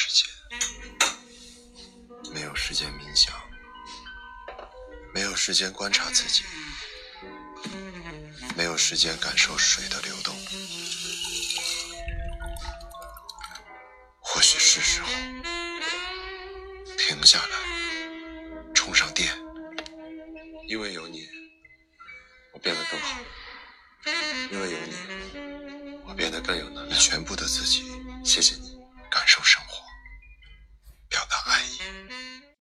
时间没有时间冥想，没有时间观察自己，没有时间感受水的流动。或许是时候停下来，充上电。因为有你，我变得更好。因为有你，我变得更有能力。全部的自己，谢谢你，感受上。